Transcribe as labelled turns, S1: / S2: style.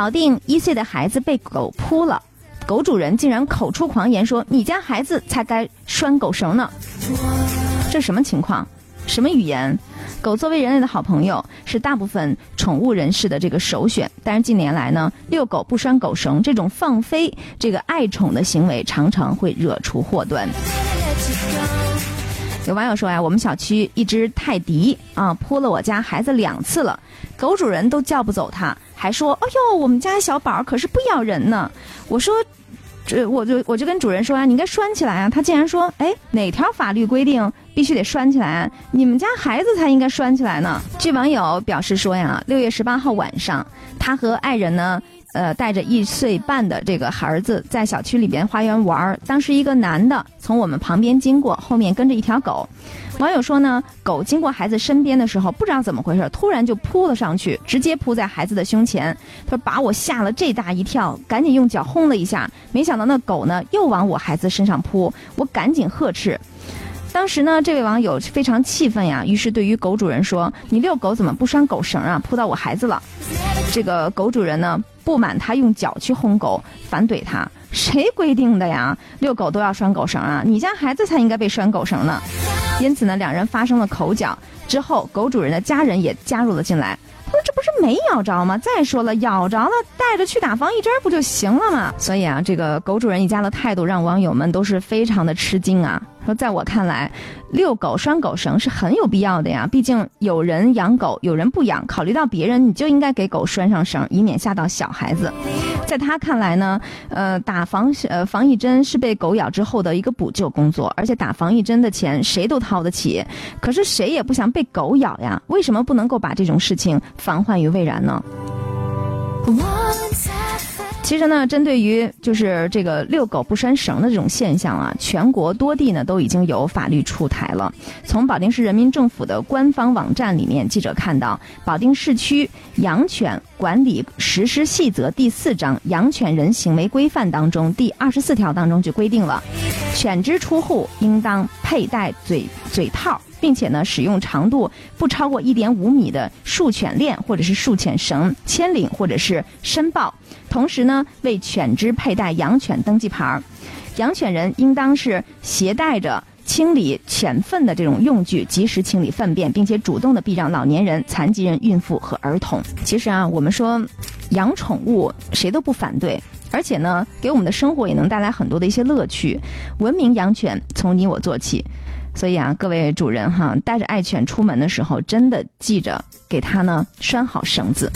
S1: 保定一岁的孩子被狗扑了，狗主人竟然口出狂言说：“你家孩子才该拴狗绳呢。”这什么情况？什么语言？狗作为人类的好朋友，是大部分宠物人士的这个首选。但是近年来呢，遛狗不拴狗绳这种放飞这个爱宠的行为，常常会惹出祸端。有网友说呀，我们小区一只泰迪啊扑了我家孩子两次了，狗主人都叫不走它，还说：“哎呦，我们家小宝可是不咬人呢。”我说。这我就我就跟主人说啊，你应该拴起来啊。他竟然说，哎，哪条法律规定必须得拴起来？你们家孩子才应该拴起来呢。据网友表示说呀，六月十八号晚上，他和爱人呢。呃，带着一岁半的这个孩子在小区里边花园玩儿，当时一个男的从我们旁边经过，后面跟着一条狗。网友说呢，狗经过孩子身边的时候，不知道怎么回事，突然就扑了上去，直接扑在孩子的胸前。他说把我吓了这大一跳，赶紧用脚轰了一下，没想到那狗呢又往我孩子身上扑，我赶紧呵斥。当时呢，这位网友非常气愤呀，于是对于狗主人说：“你遛狗怎么不拴狗绳啊？扑到我孩子了。”这个狗主人呢？不满他用脚去轰狗，反怼他：“谁规定的呀？遛狗都要拴狗绳啊？你家孩子才应该被拴狗绳呢！”因此呢，两人发生了口角。之后，狗主人的家人也加入了进来。他说：“这不是没咬着吗？再说了，咬着了，带着去打防疫针不就行了吗？”所以啊，这个狗主人一家的态度让网友们都是非常的吃惊啊。在我看来，遛狗拴狗绳是很有必要的呀。毕竟有人养狗，有人不养，考虑到别人，你就应该给狗拴上绳，以免吓到小孩子。在他看来呢，呃，打防呃防疫针是被狗咬之后的一个补救工作，而且打防疫针的钱谁都掏得起。可是谁也不想被狗咬呀，为什么不能够把这种事情防患于未然呢？其实呢，针对于就是这个遛狗不拴绳的这种现象啊，全国多地呢都已经有法律出台了。从保定市人民政府的官方网站里面，记者看到，《保定市区养犬管理实施细则》第四章《养犬人行为规范》当中第二十四条当中就规定了，犬只出户应当佩戴嘴嘴套。并且呢，使用长度不超过一点五米的束犬链或者是束犬绳牵领或者是申报，同时呢，为犬只佩戴养犬登记牌儿。养犬人应当是携带着清理犬粪的这种用具，及时清理粪便，并且主动的避让老年人、残疾人、孕妇和儿童。其实啊，我们说养宠物谁都不反对，而且呢，给我们的生活也能带来很多的一些乐趣。文明养犬从你我做起。所以啊，各位主人哈，带着爱犬出门的时候，真的记着给它呢拴好绳子。